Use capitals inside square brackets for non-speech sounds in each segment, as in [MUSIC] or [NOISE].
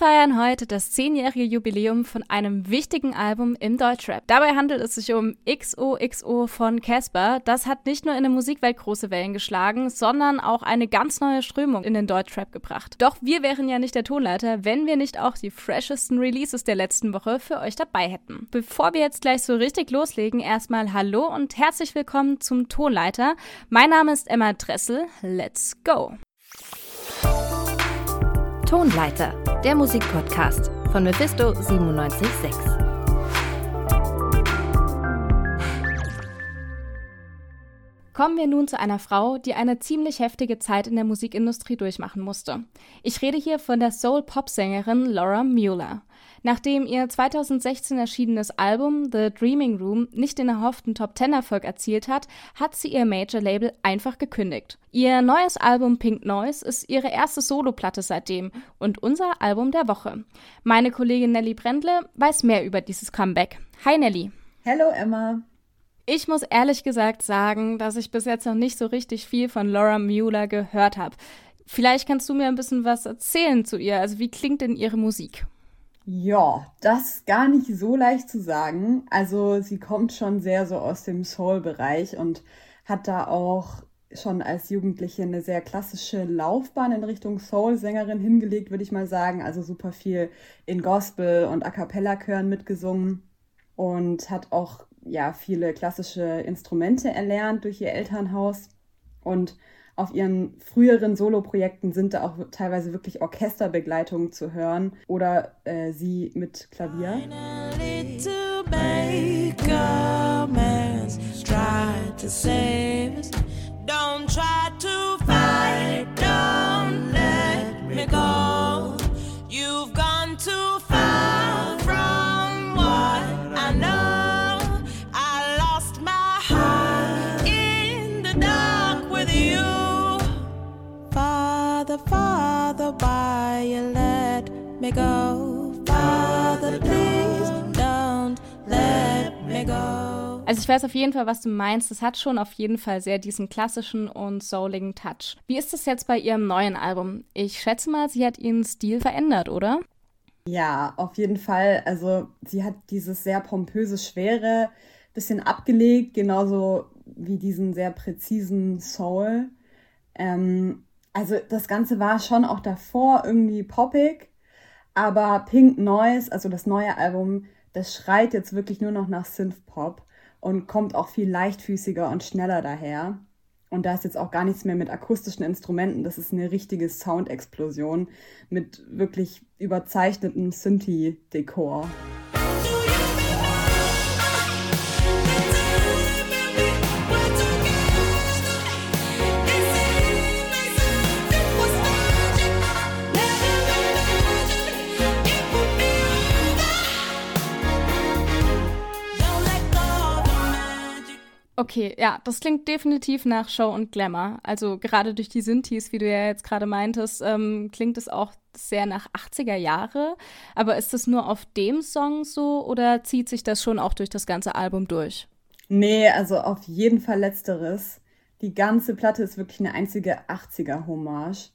Wir feiern heute das zehnjährige Jubiläum von einem wichtigen Album im Deutschrap. Dabei handelt es sich um XOXO von Casper. Das hat nicht nur in der Musikwelt große Wellen geschlagen, sondern auch eine ganz neue Strömung in den Deutschrap gebracht. Doch wir wären ja nicht der Tonleiter, wenn wir nicht auch die freshesten Releases der letzten Woche für euch dabei hätten. Bevor wir jetzt gleich so richtig loslegen, erstmal Hallo und herzlich willkommen zum Tonleiter. Mein Name ist Emma Dressel. Let's go! Tonleiter, der Musikpodcast von Mephisto 976. Kommen wir nun zu einer Frau, die eine ziemlich heftige Zeit in der Musikindustrie durchmachen musste. Ich rede hier von der Soul-Pop-Sängerin Laura Mueller. Nachdem ihr 2016 erschienenes Album The Dreaming Room nicht den erhofften Top Ten Erfolg erzielt hat, hat sie ihr Major-Label einfach gekündigt. Ihr neues Album Pink Noise ist ihre erste Soloplatte seitdem und unser Album der Woche. Meine Kollegin Nelly Brendle weiß mehr über dieses Comeback. Hi Nelly. Hallo Emma. Ich muss ehrlich gesagt sagen, dass ich bis jetzt noch nicht so richtig viel von Laura Mueller gehört habe. Vielleicht kannst du mir ein bisschen was erzählen zu ihr. Also wie klingt denn ihre Musik? Ja, das ist gar nicht so leicht zu sagen. Also sie kommt schon sehr so aus dem Soul-Bereich und hat da auch schon als Jugendliche eine sehr klassische Laufbahn in Richtung Soul-Sängerin hingelegt, würde ich mal sagen. Also super viel in Gospel- und A Cappella-Chören mitgesungen und hat auch ja viele klassische Instrumente erlernt durch ihr Elternhaus und auf ihren früheren Soloprojekten sind da auch teilweise wirklich Orchesterbegleitungen zu hören oder äh, sie mit Klavier. Don't try to you let me go? Father, please don't let me go. Also ich weiß auf jeden Fall, was du meinst. Es hat schon auf jeden Fall sehr diesen klassischen und souligen Touch. Wie ist es jetzt bei ihrem neuen Album? Ich schätze mal, sie hat ihren Stil verändert, oder? Ja, auf jeden Fall. Also sie hat dieses sehr pompöse, schwere bisschen abgelegt, genauso wie diesen sehr präzisen Soul. Ähm, also das Ganze war schon auch davor irgendwie poppig, aber Pink Noise, also das neue Album, das schreit jetzt wirklich nur noch nach Synth-Pop und kommt auch viel leichtfüßiger und schneller daher. Und da ist jetzt auch gar nichts mehr mit akustischen Instrumenten. Das ist eine richtige Soundexplosion mit wirklich überzeichnetem Synthi-Dekor. Okay, ja, das klingt definitiv nach Show und Glamour. Also gerade durch die Synthes, wie du ja jetzt gerade meintest, ähm, klingt es auch sehr nach 80er Jahre. Aber ist das nur auf dem Song so oder zieht sich das schon auch durch das ganze Album durch? Nee, also auf jeden Fall letzteres. Die ganze Platte ist wirklich eine einzige 80er-Hommage.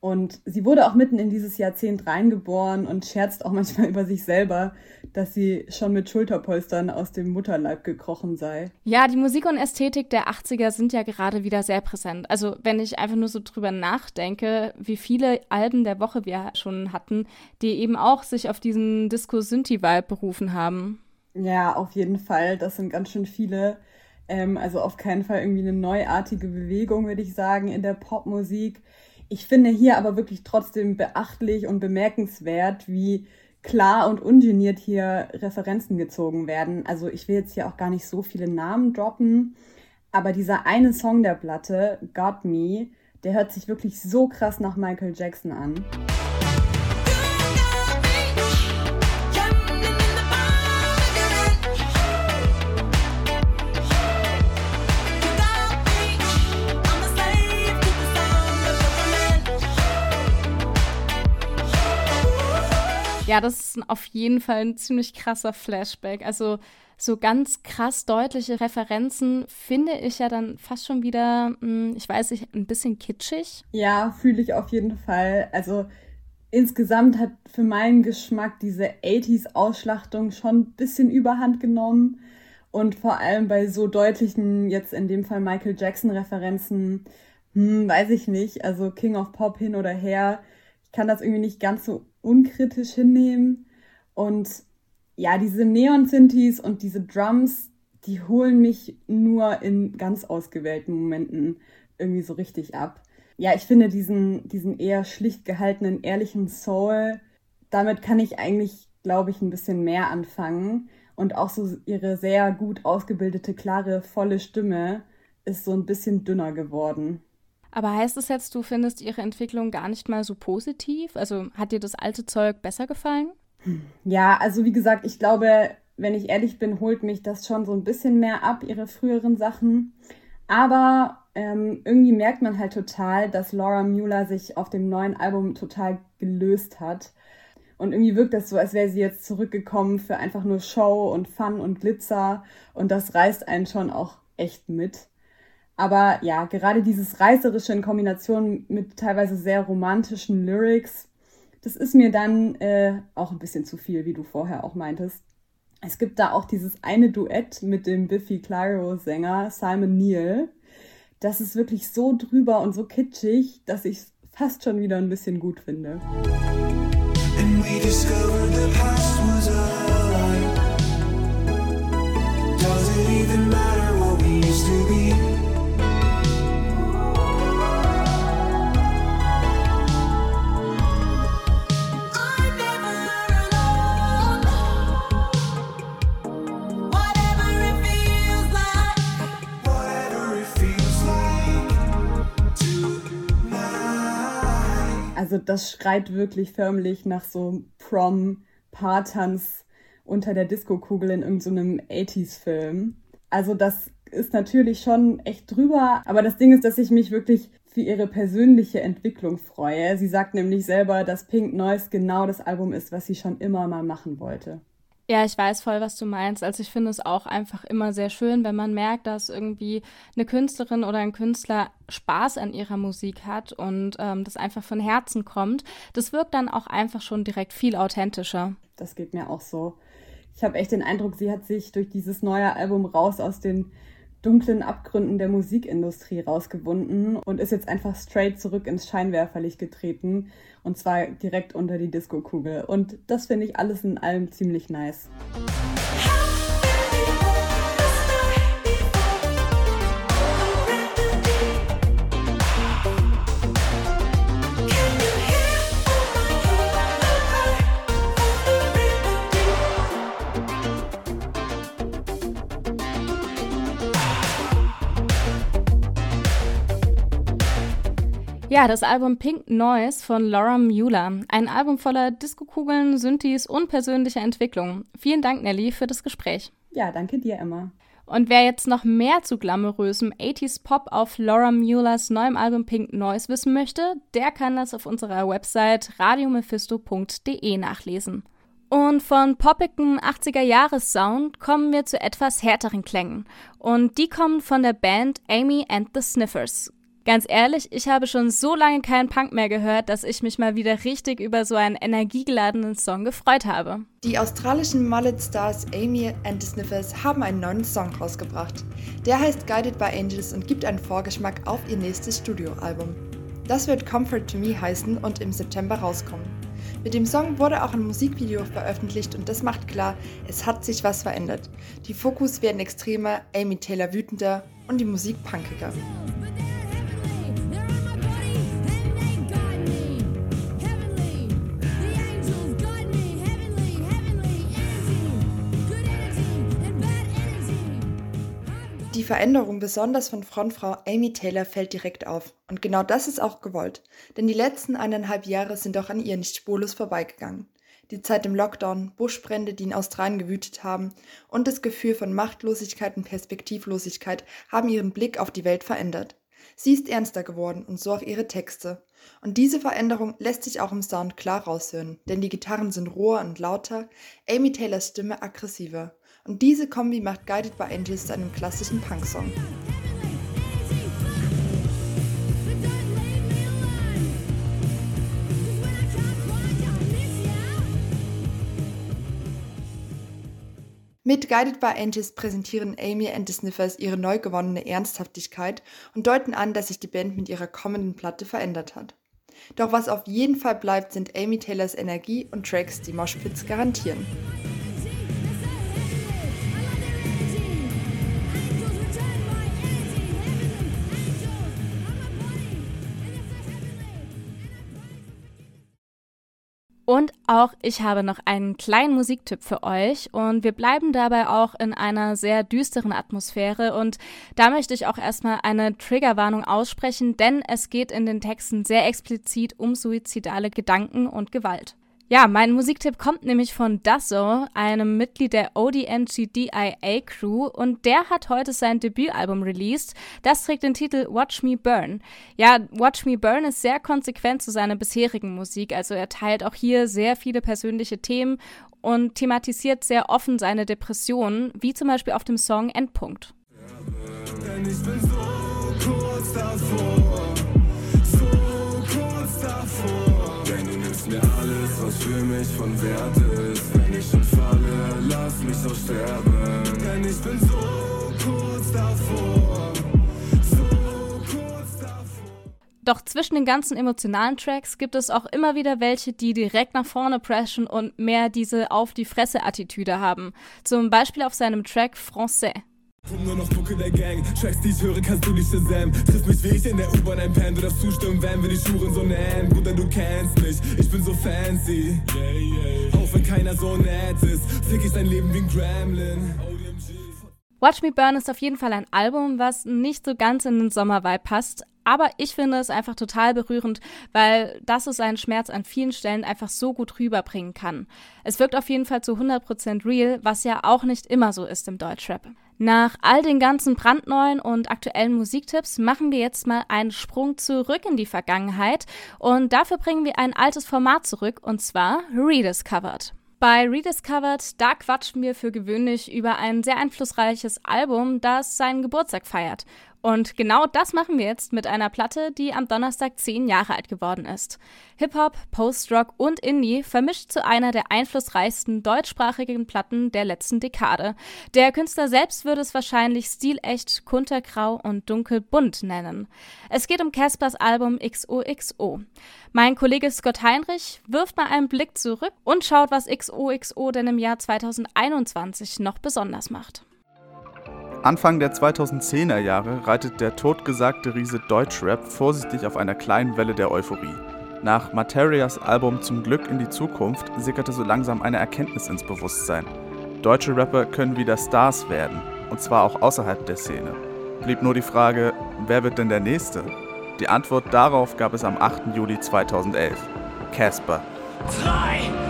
Und sie wurde auch mitten in dieses Jahrzehnt reingeboren und scherzt auch manchmal [LAUGHS] über sich selber, dass sie schon mit Schulterpolstern aus dem Mutterleib gekrochen sei. Ja, die Musik und Ästhetik der 80er sind ja gerade wieder sehr präsent. Also wenn ich einfach nur so drüber nachdenke, wie viele Alben der Woche wir schon hatten, die eben auch sich auf diesen Disco-Synthi-Vibe berufen haben. Ja, auf jeden Fall. Das sind ganz schön viele. Ähm, also auf keinen Fall irgendwie eine neuartige Bewegung, würde ich sagen, in der Popmusik ich finde hier aber wirklich trotzdem beachtlich und bemerkenswert, wie klar und ungeniert hier Referenzen gezogen werden. Also ich will jetzt hier auch gar nicht so viele Namen droppen, aber dieser eine Song der Platte, Got Me, der hört sich wirklich so krass nach Michael Jackson an. Ja, das ist auf jeden Fall ein ziemlich krasser Flashback. Also so ganz krass deutliche Referenzen finde ich ja dann fast schon wieder, hm, ich weiß nicht, ein bisschen kitschig. Ja, fühle ich auf jeden Fall. Also insgesamt hat für meinen Geschmack diese 80s-Ausschlachtung schon ein bisschen überhand genommen. Und vor allem bei so deutlichen, jetzt in dem Fall Michael Jackson-Referenzen, hm, weiß ich nicht, also King of Pop hin oder her, ich kann das irgendwie nicht ganz so unkritisch hinnehmen. Und ja, diese Neon-Synthes und diese Drums, die holen mich nur in ganz ausgewählten Momenten irgendwie so richtig ab. Ja, ich finde diesen, diesen eher schlicht gehaltenen, ehrlichen Soul, damit kann ich eigentlich, glaube ich, ein bisschen mehr anfangen. Und auch so ihre sehr gut ausgebildete, klare, volle Stimme ist so ein bisschen dünner geworden. Aber heißt es jetzt, du findest ihre Entwicklung gar nicht mal so positiv? Also hat dir das alte Zeug besser gefallen? Ja, also wie gesagt, ich glaube, wenn ich ehrlich bin, holt mich das schon so ein bisschen mehr ab, ihre früheren Sachen. Aber ähm, irgendwie merkt man halt total, dass Laura Mueller sich auf dem neuen Album total gelöst hat. Und irgendwie wirkt das so, als wäre sie jetzt zurückgekommen für einfach nur Show und Fun und Glitzer. Und das reißt einen schon auch echt mit. Aber ja, gerade dieses Reißerische in Kombination mit teilweise sehr romantischen Lyrics, das ist mir dann äh, auch ein bisschen zu viel, wie du vorher auch meintest. Es gibt da auch dieses eine Duett mit dem Biffy Clyro-Sänger Simon Neal. Das ist wirklich so drüber und so kitschig, dass ich es fast schon wieder ein bisschen gut finde. And we discovered the past was a lie. Does it even matter what we used to be? Also das schreit wirklich förmlich nach so Prom-Paartanz unter der Diskokugel in irgendeinem so 80s-Film. Also das ist natürlich schon echt drüber, aber das Ding ist, dass ich mich wirklich für ihre persönliche Entwicklung freue. Sie sagt nämlich selber, dass Pink Noise genau das Album ist, was sie schon immer mal machen wollte. Ja, ich weiß voll, was du meinst. Also ich finde es auch einfach immer sehr schön, wenn man merkt, dass irgendwie eine Künstlerin oder ein Künstler Spaß an ihrer Musik hat und ähm, das einfach von Herzen kommt. Das wirkt dann auch einfach schon direkt viel authentischer. Das geht mir auch so. Ich habe echt den Eindruck, sie hat sich durch dieses neue Album raus aus den dunklen Abgründen der Musikindustrie rausgewunden und ist jetzt einfach straight zurück ins Scheinwerferlicht getreten und zwar direkt unter die Disco-Kugel. Und das finde ich alles in allem ziemlich nice. Ja, das Album Pink Noise von Laura Mueller. Ein Album voller Diskokugeln, Synthes und persönlicher Entwicklung. Vielen Dank, Nelly, für das Gespräch. Ja, danke dir, Emma. Und wer jetzt noch mehr zu glamourösem 80s Pop auf Laura Muellers neuem Album Pink Noise wissen möchte, der kann das auf unserer Website radiomephisto.de nachlesen. Und von poppigen 80er-Jahres-Sound kommen wir zu etwas härteren Klängen. Und die kommen von der Band Amy and the Sniffers. Ganz ehrlich, ich habe schon so lange keinen Punk mehr gehört, dass ich mich mal wieder richtig über so einen energiegeladenen Song gefreut habe. Die australischen Mullet Stars Amy and the Sniffers haben einen neuen Song rausgebracht. Der heißt Guided by Angels und gibt einen Vorgeschmack auf ihr nächstes Studioalbum. Das wird Comfort to Me heißen und im September rauskommen. Mit dem Song wurde auch ein Musikvideo veröffentlicht und das macht klar, es hat sich was verändert. Die Fokus werden extremer, Amy Taylor wütender und die Musik punkiger. Veränderung besonders von Frontfrau Amy Taylor fällt direkt auf. Und genau das ist auch gewollt. Denn die letzten eineinhalb Jahre sind auch an ihr nicht spurlos vorbeigegangen. Die Zeit im Lockdown, Buschbrände, die in Australien gewütet haben, und das Gefühl von Machtlosigkeit und Perspektivlosigkeit haben ihren Blick auf die Welt verändert. Sie ist ernster geworden und so auch ihre Texte. Und diese Veränderung lässt sich auch im Sound klar raushören, denn die Gitarren sind roher und lauter, Amy Taylors Stimme aggressiver. Und diese Kombi macht Guided by Angels zu einem klassischen Punk-Song. Mit Guided by Angels präsentieren Amy and the Sniffers ihre neu gewonnene Ernsthaftigkeit und deuten an, dass sich die Band mit ihrer kommenden Platte verändert hat. Doch was auf jeden Fall bleibt, sind Amy Taylors Energie und Tracks, die Moshpits garantieren. Und auch ich habe noch einen kleinen Musiktipp für euch und wir bleiben dabei auch in einer sehr düsteren Atmosphäre und da möchte ich auch erstmal eine Triggerwarnung aussprechen, denn es geht in den Texten sehr explizit um suizidale Gedanken und Gewalt. Ja, mein Musiktipp kommt nämlich von Dasso, einem Mitglied der ODNG-DIA Crew und der hat heute sein Debütalbum released. Das trägt den Titel Watch Me Burn. Ja, Watch Me Burn ist sehr konsequent zu seiner bisherigen Musik, also er teilt auch hier sehr viele persönliche Themen und thematisiert sehr offen seine Depressionen, wie zum Beispiel auf dem Song Endpunkt. Denn ich bin so kurz davor, so kurz davor, mir alles was für mich von Wert ist. Wenn ich schon falle, lass mich auch sterben. Denn ich bin so kurz davor. Doch zwischen den ganzen emotionalen Tracks gibt es auch immer wieder welche, die direkt nach vorne preschen und mehr diese auf die Fresse-Attitüde haben. Zum Beispiel auf seinem Track Français. Komm nur noch Mucke der Gang, Tracks, die ich höre, kannst du nicht shazam Triff mich wie ich in der U-Bahn ein Pan, du darfst zustimmen, wenn wir die Schuren so nennen Bruder, du kennst mich, ich bin so fancy. Yeah, yeah. Auch wenn keiner so nett ist, fick ich dein Leben wie ein Gremlin. Watch Me Burn ist auf jeden Fall ein Album, was nicht so ganz in den Sommervibe passt, aber ich finde es einfach total berührend, weil das so seinen Schmerz an vielen Stellen einfach so gut rüberbringen kann. Es wirkt auf jeden Fall zu 100% real, was ja auch nicht immer so ist im Deutschrap. Nach all den ganzen brandneuen und aktuellen Musiktipps machen wir jetzt mal einen Sprung zurück in die Vergangenheit und dafür bringen wir ein altes Format zurück und zwar Rediscovered. Bei Rediscovered, da quatschen wir für gewöhnlich über ein sehr einflussreiches Album, das seinen Geburtstag feiert. Und genau das machen wir jetzt mit einer Platte, die am Donnerstag zehn Jahre alt geworden ist. Hip-Hop, Post-Rock und Indie vermischt zu einer der einflussreichsten deutschsprachigen Platten der letzten Dekade. Der Künstler selbst würde es wahrscheinlich stilecht, kuntergrau und dunkelbunt nennen. Es geht um Caspers Album XOXO. Mein Kollege Scott Heinrich wirft mal einen Blick zurück und schaut, was XOXO denn im Jahr 2021 noch besonders macht. Anfang der 2010er Jahre reitet der totgesagte Riese Deutschrap vorsichtig auf einer kleinen Welle der Euphorie. Nach Materias Album Zum Glück in die Zukunft sickerte so langsam eine Erkenntnis ins Bewusstsein. Deutsche Rapper können wieder Stars werden, und zwar auch außerhalb der Szene. Blieb nur die Frage, wer wird denn der Nächste? Die Antwort darauf gab es am 8. Juli 2011. Casper. 3,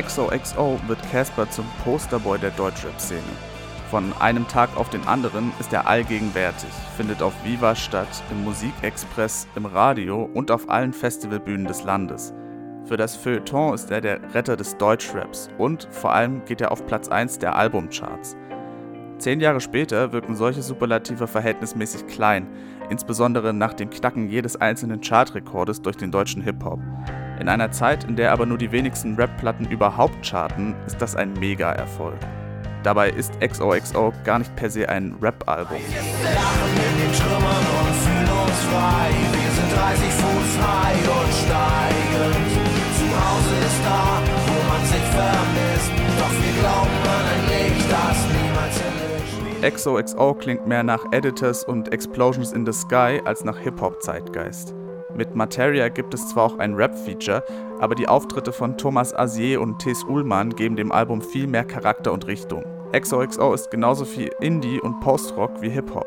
XOXO wird Casper zum Posterboy der Deutschrap-Szene. Von einem Tag auf den anderen ist er allgegenwärtig, findet auf Viva statt, im Musikexpress, im Radio und auf allen Festivalbühnen des Landes. Für das Feuilleton ist er der Retter des Deutschraps und vor allem geht er auf Platz 1 der Albumcharts. Zehn Jahre später wirken solche Superlative verhältnismäßig klein, insbesondere nach dem Knacken jedes einzelnen Chartrekordes durch den deutschen Hip-Hop. In einer Zeit, in der aber nur die wenigsten Rap-Platten überhaupt charten, ist das ein Mega-Erfolg. Dabei ist XOXO gar nicht per se ein Rap-Album. Wir lachen in den Trümmern und fühlen uns frei. Wir sind 30 Fuß high und steigend. Zu Hause ist da, wo man sich vermisst. Doch wir glauben an ein Licht, das niemals erlischt. XOXO klingt mehr nach Editors und Explosions in the Sky als nach Hip-Hop-Zeitgeist. Mit Materia gibt es zwar auch ein Rap-Feature, aber die Auftritte von Thomas Azier und Tess Ullmann geben dem Album viel mehr Charakter und Richtung. XOXO ist genauso viel Indie und Post-Rock wie Hip-Hop.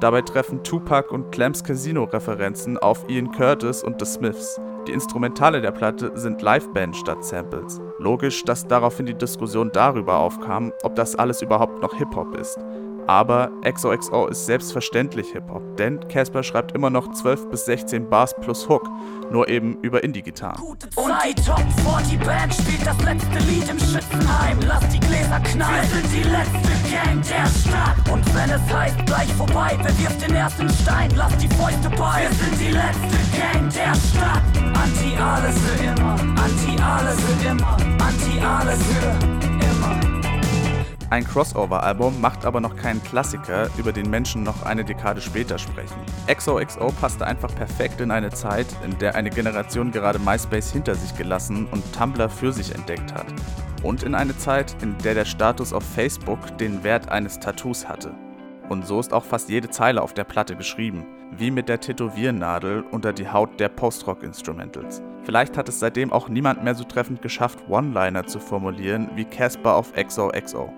Dabei treffen Tupac und Clams Casino-Referenzen auf Ian Curtis und The Smiths. Die Instrumentale der Platte sind Liveband statt Samples. Logisch, dass daraufhin die Diskussion darüber aufkam, ob das alles überhaupt noch Hip-Hop ist. Aber XOXO ist selbstverständlich Hip-Hop, denn Casper schreibt immer noch 12 bis 16 Bars plus Hook, nur eben über Indie-Gitarren. Und die Top 40 Band spielt das letzte Lied im Schützenheim. Lass die Gläser knallen, wir sind die letzte Gang der Stadt. Und wenn es heißt gleich vorbei, wer wirft den ersten Stein? Lass die Fäuste bei, wir sind die letzte Gang der Stadt. Anti alles für immer, anti alles für immer, anti alles für immer. Ein Crossover-Album macht aber noch keinen Klassiker, über den Menschen noch eine Dekade später sprechen. XOXO passte einfach perfekt in eine Zeit, in der eine Generation gerade MySpace hinter sich gelassen und Tumblr für sich entdeckt hat. Und in eine Zeit, in der der Status auf Facebook den Wert eines Tattoos hatte. Und so ist auch fast jede Zeile auf der Platte geschrieben, wie mit der Tätowiernadel unter die Haut der Post-Rock-Instrumentals. Vielleicht hat es seitdem auch niemand mehr so treffend geschafft, One-Liner zu formulieren wie Casper auf XOXO.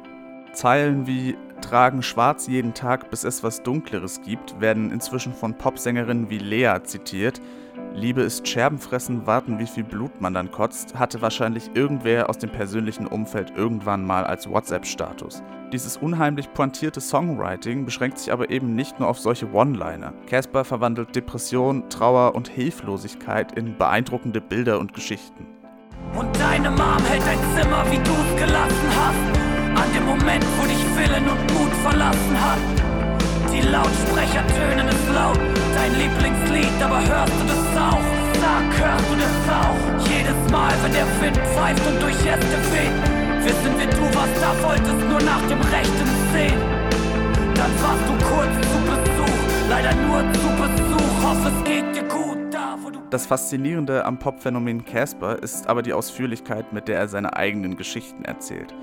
Zeilen wie Tragen schwarz jeden Tag, bis es was Dunkleres gibt, werden inzwischen von Popsängerinnen wie Lea zitiert. Liebe ist Scherbenfressen, warten, wie viel Blut man dann kotzt, hatte wahrscheinlich irgendwer aus dem persönlichen Umfeld irgendwann mal als WhatsApp-Status. Dieses unheimlich pointierte Songwriting beschränkt sich aber eben nicht nur auf solche One-Liner. Casper verwandelt Depression, Trauer und Hilflosigkeit in beeindruckende Bilder und Geschichten. Und deine Mom hält dein Zimmer, wie du's gelassen hast. An dem Moment, wo dich Willen und Mut verlassen hat. Die Lautsprecher tönen es laut, dein Lieblingslied, aber hörst du das auch? Sag, hörst du das auch? Jedes Mal, wenn der Wind pfeift und durch Äste weht, wissen wir, du was da wolltest, nur nach dem Rechten sehen. Dann warst du kurz zu Besuch, leider nur zu Besuch, hoffe es geht dir gut. Da, wo du Das Faszinierende am Popphänomen Casper ist aber die Ausführlichkeit, mit der er seine eigenen Geschichten erzählt.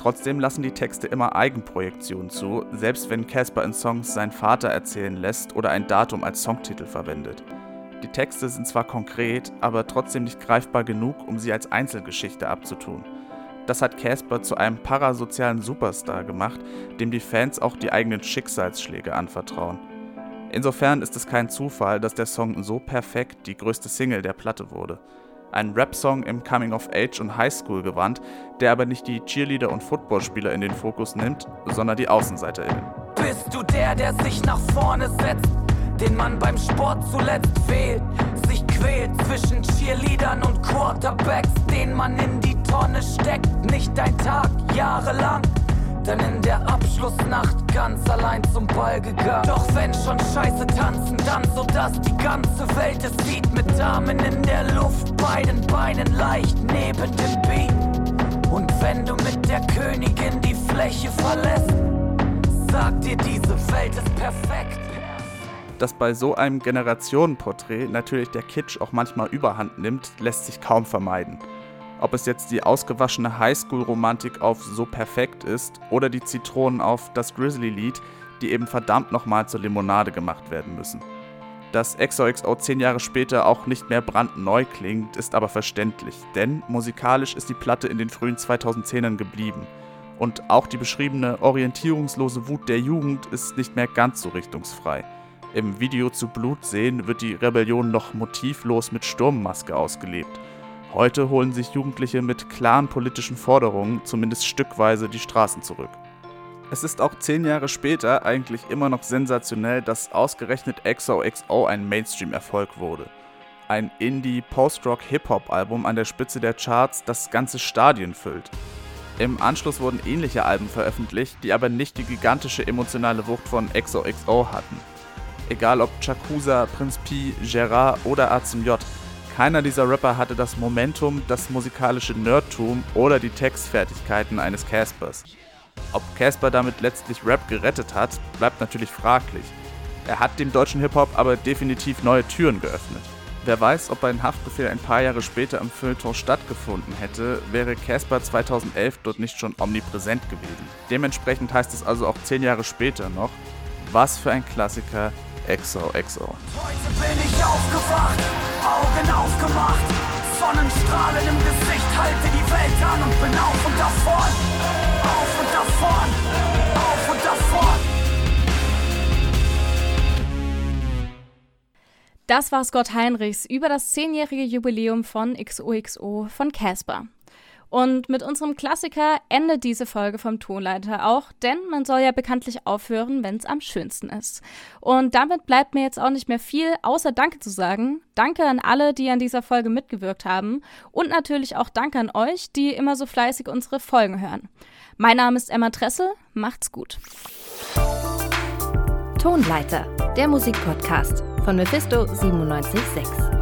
Trotzdem lassen die Texte immer Eigenprojektionen zu, selbst wenn Casper in Songs seinen Vater erzählen lässt oder ein Datum als Songtitel verwendet. Die Texte sind zwar konkret, aber trotzdem nicht greifbar genug, um sie als Einzelgeschichte abzutun. Das hat Casper zu einem parasozialen Superstar gemacht, dem die Fans auch die eigenen Schicksalsschläge anvertrauen. Insofern ist es kein Zufall, dass der Song so perfekt die größte Single der Platte wurde. Ein Rap-Song im Coming-of-Age- und Highschool-Gewand, der aber nicht die Cheerleader und Footballspieler in den Fokus nimmt, sondern die AußenseiterInnen. Bist du der, der sich nach vorne setzt, den man beim Sport zuletzt wählt, sich quält zwischen Cheerleadern und Quarterbacks, den man in die Tonne steckt, nicht ein Tag, jahrelang. Dann in der Abschlussnacht ganz allein zum Ball gegangen. Doch wenn schon Scheiße tanzen, dann so dass die ganze Welt es sieht. Mit Damen in der Luft, beiden Beinen leicht neben dem Beat. Und wenn du mit der Königin die Fläche verlässt, sagt dir diese Welt ist perfekt. Dass bei so einem Generationenporträt natürlich der Kitsch auch manchmal überhand nimmt, lässt sich kaum vermeiden. Ob es jetzt die ausgewaschene Highschool-Romantik auf So perfekt ist oder die Zitronen auf das Grizzly-Lied, die eben verdammt nochmal zur Limonade gemacht werden müssen. Dass XOXO zehn Jahre später auch nicht mehr brandneu klingt, ist aber verständlich, denn musikalisch ist die Platte in den frühen 2010ern geblieben. Und auch die beschriebene orientierungslose Wut der Jugend ist nicht mehr ganz so richtungsfrei. Im Video zu Blut sehen wird die Rebellion noch motivlos mit Sturmmaske ausgelebt. Heute holen sich Jugendliche mit klaren politischen Forderungen zumindest stückweise die Straßen zurück. Es ist auch zehn Jahre später eigentlich immer noch sensationell, dass ausgerechnet XOXO ein Mainstream-Erfolg wurde. Ein Indie-Post-Rock-Hip-Hop-Album an der Spitze der Charts, das ganze Stadien füllt. Im Anschluss wurden ähnliche Alben veröffentlicht, die aber nicht die gigantische emotionale Wucht von XOXO hatten. Egal ob Chakusa, Prinz Pi, Gerard oder A zum J, keiner dieser Rapper hatte das Momentum, das musikalische Nerdtum oder die Textfertigkeiten eines Caspers. Ob Casper damit letztlich Rap gerettet hat, bleibt natürlich fraglich. Er hat dem deutschen Hip-Hop aber definitiv neue Türen geöffnet. Wer weiß, ob ein Haftbefehl ein paar Jahre später im Feuilleton stattgefunden hätte, wäre Casper 2011 dort nicht schon omnipräsent gewesen. Dementsprechend heißt es also auch zehn Jahre später noch, was für ein Klassiker XOXO. Heute bin ich aufgewacht, Augen aufgemacht, Sonnenstrahlen im Gesicht, halte die Welt an und bin auf und davon, auf und davon, auf und davon. Das war Scott Heinrichs über das zehnjährige Jubiläum von XOXO von Casper. Und mit unserem Klassiker endet diese Folge vom Tonleiter auch, denn man soll ja bekanntlich aufhören, wenn es am schönsten ist. Und damit bleibt mir jetzt auch nicht mehr viel, außer Danke zu sagen. Danke an alle, die an dieser Folge mitgewirkt haben. Und natürlich auch Danke an euch, die immer so fleißig unsere Folgen hören. Mein Name ist Emma Tressel. Macht's gut. Tonleiter, der Musikpodcast von Mephisto 976.